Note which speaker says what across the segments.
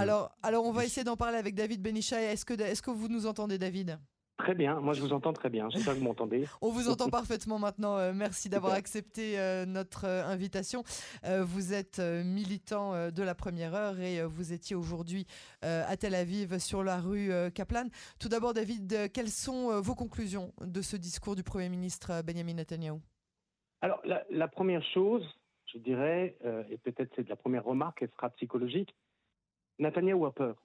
Speaker 1: Alors, alors, on va essayer d'en parler avec David Benicha. Est-ce que, vous nous entendez, David?
Speaker 2: Très bien, moi je vous entends très bien, j'espère que vous m'entendez.
Speaker 1: On vous entend parfaitement maintenant, euh, merci d'avoir accepté euh, notre euh, invitation. vous êtes militant de la première heure et vous étiez aujourd'hui à Tel Aviv sur la rue Kaplan. Tout d'abord David, quelles sont vos conclusions de ce discours du Premier ministre Benjamin Netanyahu?
Speaker 2: Alors la, première chose, je dirais, et peut-être c'est de la première remarque, elle sera psychologique, Netanyahu a peur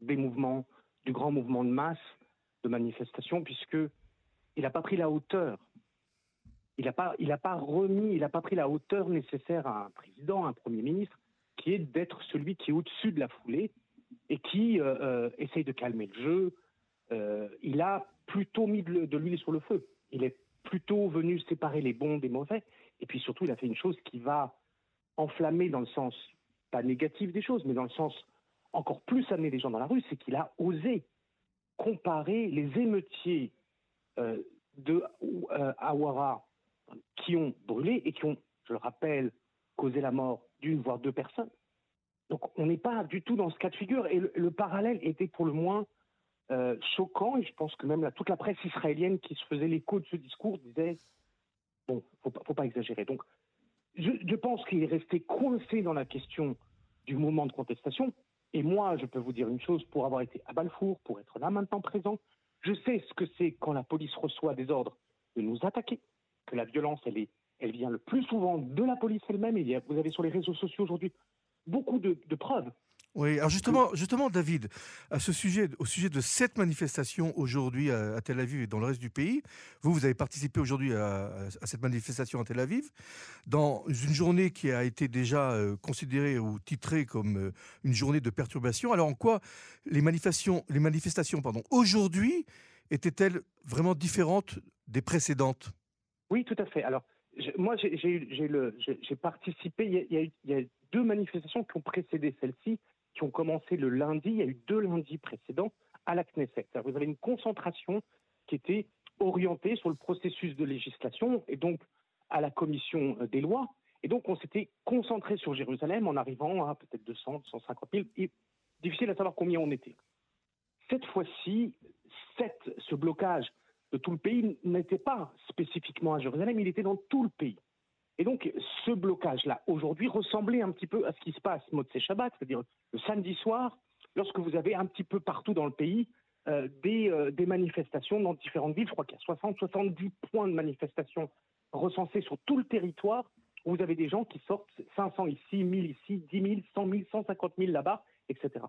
Speaker 2: des mouvements, du grand mouvement de masse de manifestation, puisque il n'a pas pris la hauteur. Il n'a pas remis, il n'a pas pris la hauteur nécessaire à un président, à un premier ministre, qui est d'être celui qui est au-dessus de la foulée et qui euh, euh, essaye de calmer le jeu. Euh, il a plutôt mis de, l'huile sur le feu. Il est plutôt venu séparer les bons des mauvais. Et puis surtout, il a fait une chose qui va enflammer dans le sens, pas négatif des choses, mais dans le sens encore plus amener les gens dans la rue, c'est qu'il a osé comparer les émeutiers euh, de euh, Awara qui ont brûlé et qui ont, je le rappelle, causé la mort d'une voire deux personnes. Donc on n'est pas du tout dans ce cas de figure et le, parallèle était pour le moins euh, choquant et je pense que même toute la presse israélienne qui se faisait l'écho de ce discours disait bon, faut pas, faut pas exagérer. Donc je, pense qu'il est resté coincé dans la question du moment de contestation et moi, je peux vous dire une chose, pour avoir été à Balfour, pour être là maintenant présent, je sais ce que c'est quand la police reçoit des ordres de nous attaquer, que la violence, elle, est, elle vient le plus souvent de la police elle-même. Vous avez sur les réseaux sociaux aujourd'hui beaucoup de preuves
Speaker 3: oui, alors justement, justement, David, à ce sujet, au sujet de cette manifestation aujourd'hui à, Tel Aviv et dans le reste du pays, vous, vous avez participé aujourd'hui à, cette manifestation à Tel Aviv, dans une journée qui a été déjà euh, considérée ou titrée comme euh, une journée de perturbation. Alors en quoi les manifestations, les manifestations pardon, aujourd'hui étaient-elles vraiment différentes des précédentes?
Speaker 2: Oui, tout à fait. Alors, moi, j'ai participé, il y, a, il y a deux manifestations qui ont précédé celle-ci qui ont commencé le lundi, il y a eu deux lundis précédents à la Knesset. Vous avez une concentration qui était orientée sur le processus de législation et donc à la commission euh, des lois. Et donc on s'était concentré sur Jérusalem en arrivant à peut-être 200, 250 000. Et difficile à savoir combien on était. Cette fois-ci, ce blocage de tout le pays n'était pas spécifiquement à Jérusalem, il était dans tout le pays. Et donc, ce blocage-là, aujourd'hui, ressemblait un petit peu à ce qui se passe, Motsé Shabbat, c'est-à-dire le samedi soir, lorsque vous avez un petit peu partout dans le pays euh, des, euh, des, manifestations dans différentes villes. Je crois qu'il y a 60, 70 points de manifestation recensés sur tout le territoire, où vous avez des gens qui sortent 500 ici, 1000 ici, 10 000, 100 000, 150 000 là-bas, etc.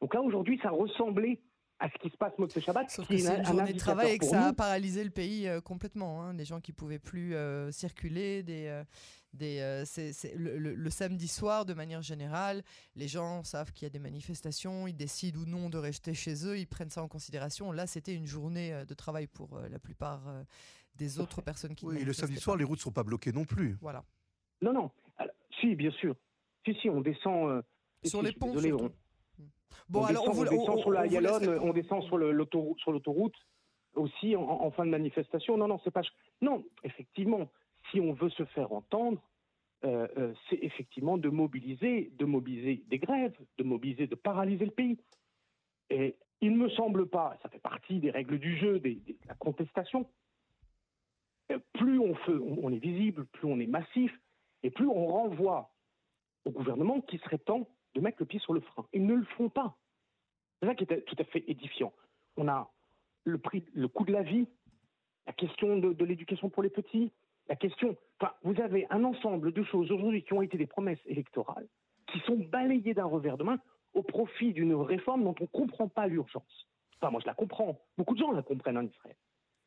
Speaker 2: Donc là, aujourd'hui, ça ressemblait à ce qui se passe Motsé Shabbat.
Speaker 1: Sauf que c'est une journée de travail et que ça a paralysé le pays euh, complètement. Hein. Des gens qui pouvaient plus euh, circuler, des, euh, des, c'est, le, samedi soir, de manière générale, les gens savent qu'il y a des manifestations, ils décident ou non de rester chez eux, ils prennent ça en considération. Là, c'était une journée de travail pour la plupart des autres personnes qui.
Speaker 3: Oui, et le samedi soir, les routes ne sont pas bloquées non plus.
Speaker 1: Voilà.
Speaker 2: Non, non. si, bien sûr. Si, si, on descend.
Speaker 1: Sur les ponts.
Speaker 2: Bon, on alors descend, on, descend sur la on descend sur l'autoroute aussi en, fin de manifestation. Non, non, c'est pas. Non, effectivement, si on veut se faire entendre, euh, euh, c'est effectivement de mobiliser, de mobiliser des grèves, de mobiliser, de paralyser le pays. Et il ne me semble pas, ça fait partie des règles du jeu, de la contestation. Euh, plus on, fait, on est visible, plus on est massif, et plus on renvoie au gouvernement qui serait temps de mettre le pied sur le frein. Ils ne le font pas. C'est ça qui est tout à fait édifiant. On a le prix, le coût de la vie, la question de, l'éducation pour les petits, la question. Enfin, vous avez un ensemble de choses aujourd'hui qui ont été des promesses électorales, qui sont balayées d'un revers de main au profit d'une réforme dont on ne comprend pas l'urgence. Enfin, moi, je la comprends. Beaucoup de gens la comprennent en Israël.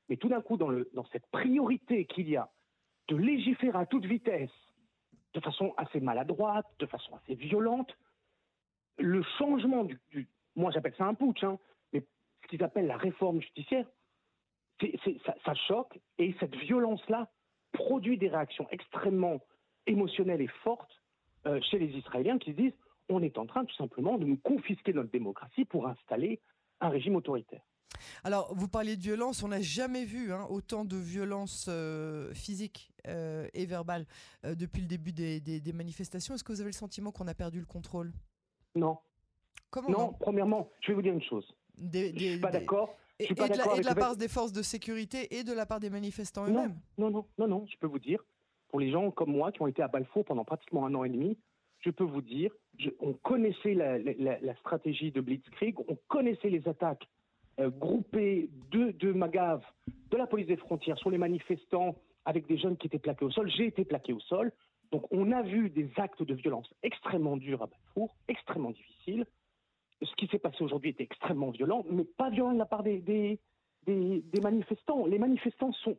Speaker 2: Mais tout d'un coup, dans, le, dans cette priorité qu'il y a de légiférer à toute vitesse, de façon assez maladroite, de façon assez violente, le changement du, moi j'appelle ça un putsch, hein, mais ce qu'ils appellent la réforme judiciaire, ça, choque et cette violence-là produit des réactions extrêmement émotionnelles et fortes euh, chez les Israéliens qui se disent on est en train tout simplement de nous confisquer notre démocratie pour installer un régime autoritaire.
Speaker 1: Alors, vous parliez de violence, on n'a jamais vu hein, autant de violence euh, physique euh, et verbale depuis le début des manifestations. Est-ce que vous avez le sentiment qu'on a perdu le contrôle?
Speaker 2: Non.
Speaker 1: Comment
Speaker 2: non, premièrement, je vais vous dire une chose. je ne suis pas d'accord.
Speaker 1: Et, et, de la, part des forces de sécurité et de la part des manifestants eux-mêmes?
Speaker 2: Non, non, non, non, je peux vous dire, pour les gens comme moi qui ont été à Balfour pendant pratiquement un an et demi, je peux vous dire, on connaissait la, stratégie de Blitzkrieg, on connaissait les attaques euh, groupées de, de Magav, de la police des frontières sur les manifestants avec des jeunes qui étaient plaqués au sol. J'ai été plaqué au sol. Donc on a vu des actes de violence extrêmement durs à Balfour, extrêmement difficiles. Ce qui s'est passé aujourd'hui était extrêmement violent, mais pas violent de la part des, des, des manifestants. Les manifestants sont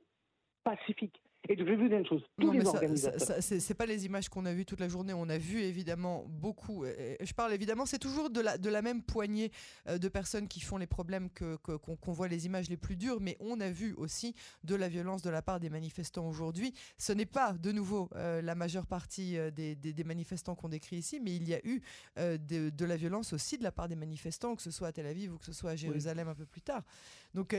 Speaker 2: pacifiques. Et je vais vous dire une chose, tous les organisateurs.
Speaker 1: C'est pas les images qu'on a vues toute la journée. On a vu évidemment beaucoup. je parle évidemment, c'est toujours de la, de la même poignée euh, de personnes qui font les problèmes que qu'on voit les images les plus dures, mais on a vu aussi de la violence de la part des manifestants aujourd'hui. Ce n'est pas de nouveau euh, la majeure partie euh, des, des, manifestants qu'on décrit ici, mais il y a eu de, de, la violence aussi de la part des manifestants, que ce soit à Tel Aviv ou que ce soit à Jérusalem un peu plus tard. Donc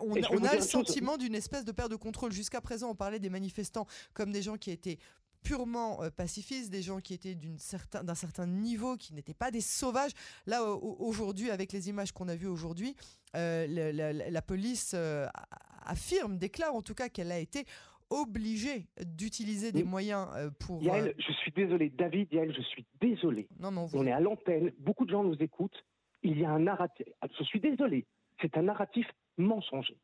Speaker 1: on, on a le sentiment d'une espèce de perte de contrôle. Jusqu'à présent, parlait des manifestants comme des gens qui étaient purement euh, pacifistes, des gens qui étaient d'un certain, certain niveau, qui n'étaient pas des sauvages. Là, aujourd'hui, avec les images qu'on a vues aujourd'hui, euh, la, police euh, affirme, déclare en tout cas qu'elle a été obligée d'utiliser des moyens pour...
Speaker 2: Yael, je suis désolé. David, Yael, je suis désolé. Non, non, On est à l'antenne, beaucoup de gens nous écoutent. Il y a un narratif... Je suis désolé. C'est un narratif mensonger.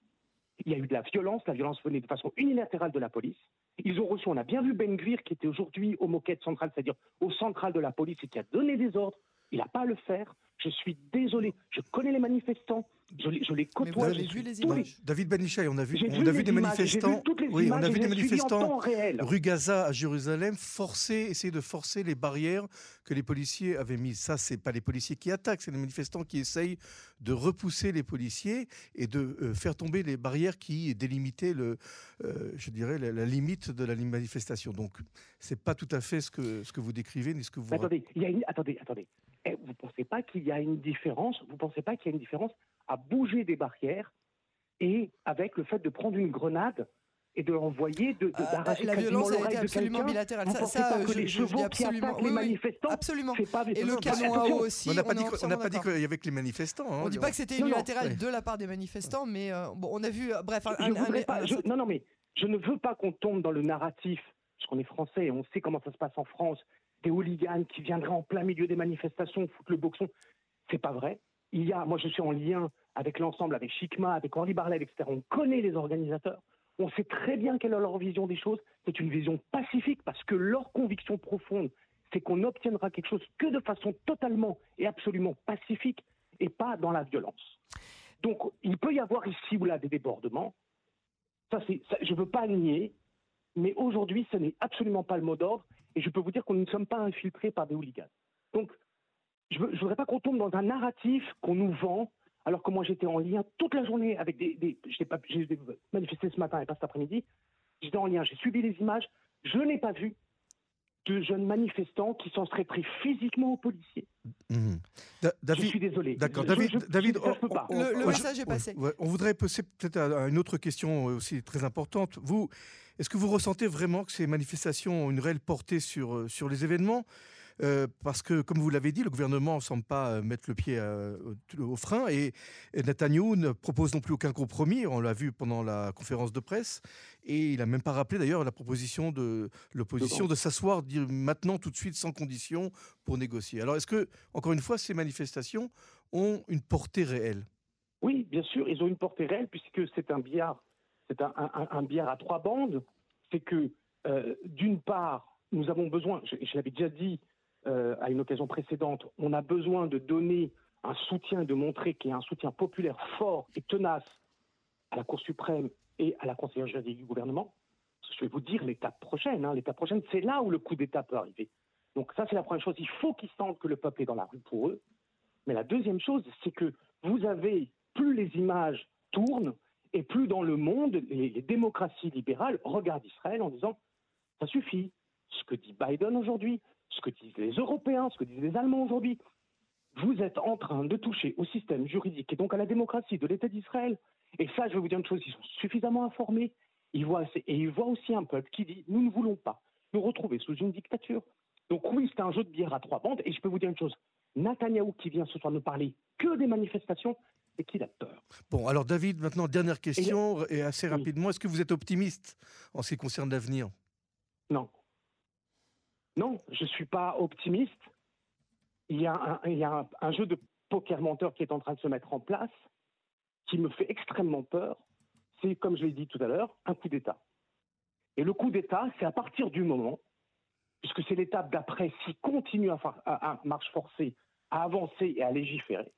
Speaker 2: Il y a eu de la violence, la violence venait de façon unilatérale de la police. Ils ont reçu, on a bien vu Ben Gvir qui était aujourd'hui au moquette central, c'est-à-dire au central de la police et qui a donné des ordres. Il n'a pas à le faire. Je suis désolé. Je connais les manifestants. Je les, je les côtoie.
Speaker 1: vous avez vu les images
Speaker 3: David Benichai, on a vu, on a vu, des manifestants. oui, on a vu des manifestants rue Gaza à Jérusalem forcer, essayer de forcer les barrières que les policiers avaient mises. Ça, c'est pas les policiers qui attaquent, c'est les manifestants qui essayent de repousser les policiers et de euh, faire tomber les barrières qui délimitaient le, euh, je dirais, la, limite de la manifestation. Donc, c'est pas tout à fait ce que ce que vous décrivez ni ce que vous.
Speaker 2: Attendez, il y a une... attendez, attendez. Vous pensez pas qu'il y a une différence Vous pensez pas qu'il y a une différence à bouger des barrières et avec le fait de prendre une grenade et de l'envoyer, de,
Speaker 1: de euh, La violence a été absolument bilatérale. Ça, ça je, je, je absolument.
Speaker 2: les manifestants,
Speaker 1: absolument. Pas et le canon à eau aussi.
Speaker 3: On n'a pas, dit, qu'il y avait que les manifestants. Hein,
Speaker 1: on ne dit pas que c'était unilatéral de la part des manifestants, mais euh, bon, on a vu. Euh, bref,
Speaker 2: un, pas, non, non, mais je ne veux pas qu'on tombe dans le narratif, parce qu'on est français et on sait comment ça se passe en France, des hooligans qui viendraient en plein milieu des manifestations foutre le boxon. C'est pas vrai il y a, moi je suis en lien avec l'ensemble, avec Chikma, avec Henri Barlet, etc. On connaît les organisateurs. On sait très bien quelle est leur vision des choses. C'est une vision pacifique parce que leur conviction profonde, c'est qu'on n'obtiendra quelque chose que de façon totalement et absolument pacifique et pas dans la violence. Donc il peut y avoir ici ou là des débordements. Ça, ça je ne veux pas nier, mais aujourd'hui, ce n'est absolument pas le mot d'ordre. Et je peux vous dire qu'on ne sommes pas infiltrés par des hooligans. Donc je ne voudrais pas qu'on tombe dans un narratif qu'on nous vend, alors que moi j'étais en lien toute la journée avec des. des j'ai manifesté ce matin et pas cet après-midi. J'étais en lien, j'ai suivi les images. Je n'ai pas vu de jeunes manifestants qui s'en seraient pris physiquement aux policiers. Mmh. David, je suis désolé.
Speaker 3: D'accord, David, David
Speaker 1: le, message est passé.
Speaker 3: on voudrait passer peut-être à une autre question aussi très importante. Vous, est-ce que vous ressentez vraiment que ces manifestations ont une réelle portée sur, sur les événements? Euh, parce que, comme vous l'avez dit, le gouvernement ne semble pas euh, mettre le pied euh, au frein et, Netanyahu ne propose non plus aucun compromis. On l'a vu pendant la conférence de presse et il n'a même pas rappelé d'ailleurs la proposition de l'opposition de s'asseoir maintenant tout de suite sans condition pour négocier. Alors, est-ce que, encore une fois, ces manifestations ont une portée réelle?
Speaker 2: Oui, bien sûr, ils ont une portée réelle puisque c'est un billard, c'est un, un, à trois bandes. C'est que, d'une part, nous avons besoin, je l'avais déjà dit euh, à une occasion précédente, on a besoin de donner un soutien, de montrer qu'il y a un soutien populaire fort et tenace à la Cour suprême et à la conseillère juridique du gouvernement. Je vais vous dire l'étape prochaine. Hein. l'étape prochaine, c'est là où le coup d'État peut arriver. Donc ça, c'est la première chose. Il faut qu'ils sentent que le peuple est dans la rue pour eux. Mais la deuxième chose, c'est que vous avez, plus les images tournent, et plus dans le monde, les, les démocraties libérales regardent Israël en disant, ça suffit. Ce que dit Biden aujourd'hui, ce que disent les Européens, ce que disent les Allemands aujourd'hui. Vous êtes en train de toucher au système juridique et donc à la démocratie de l'État d'Israël. Et ça, je vais vous dire une chose, ils sont suffisamment informés. Ils voient, et ils voient aussi un peuple qui dit nous ne voulons pas nous retrouver sous une dictature. Donc oui, c'est un jeu de bière à trois bandes. Et je peux vous dire une chose, Netanyahou qui vient ce soir ne parler que des manifestations et qu'il a peur.
Speaker 3: Bon, alors David, maintenant, dernière question, et, assez rapidement, est-ce que vous êtes optimiste en ce qui concerne l'avenir?
Speaker 2: Non. Non, je ne suis pas optimiste. Il y a, un, jeu de poker menteur qui est en train de se mettre en place, qui me fait extrêmement peur. C'est, comme je l'ai dit tout à l'heure, un coup d'État. Et le coup d'État, c'est à partir du moment, puisque c'est l'étape d'après, s'il continue à, à, marche forcée, à avancer et à légiférer,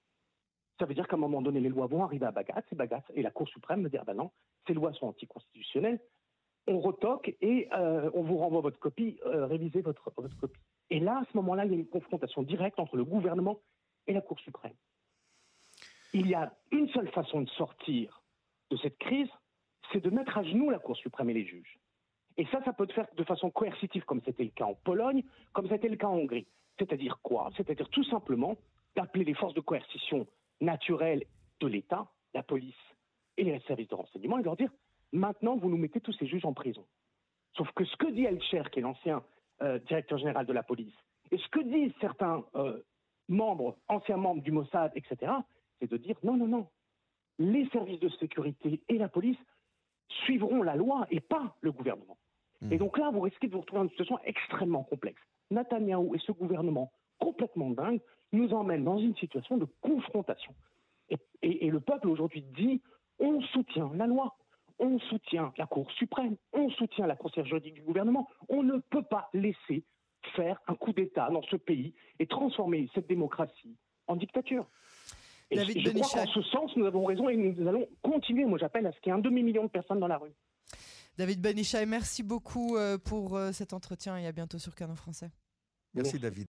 Speaker 2: ça veut dire qu'à un moment donné, les lois vont arriver à Bagat, et Bagat et la Cour suprême me dire, ben non, ces lois sont anticonstitutionnelles, on retoque et euh, on vous renvoie votre copie, euh, révisez votre, votre copie. Et là, à ce moment-là, il y a une confrontation directe entre le gouvernement et la Cour suprême. Il y a une seule façon de sortir de cette crise, c'est de mettre à genoux la Cour suprême et les juges. Et ça, ça peut se faire de façon coercitive, comme c'était le cas en Pologne, comme c'était le cas en Hongrie. C'est-à-dire quoi? C'est-à-dire tout simplement d'appeler les forces de coercition naturelles de l'État, la police et les services de renseignement, et leur dire maintenant, vous nous mettez tous ces juges en prison. Sauf que ce que dit Elcher, qui est l'ancien euh, directeur général de la police, et ce que disent certains euh, membres, anciens membres du Mossad, etc., c'est de dire non, non, non. Les services de sécurité et la police suivront la loi et pas le gouvernement. Et hmm. donc là, vous risquez de vous retrouver dans une situation extrêmement complexe. Netanyahou et ce gouvernement complètement dingue nous emmènent dans une situation de confrontation. Et, le peuple aujourd'hui dit on soutient la loi, on soutient la Cour suprême, on soutient la conseillère juridique du gouvernement. On ne peut pas laisser faire un coup d'État dans ce pays et transformer cette démocratie en dictature. Et je crois qu'en ce sens, nous avons raison et nous allons continuer. Moi, j'appelle à ce qu'il y ait un demi-million de personnes dans la rue.
Speaker 1: David Benichai, merci beaucoup euh, pour euh, cet entretien et à bientôt sur Canon Français.
Speaker 3: Merci David.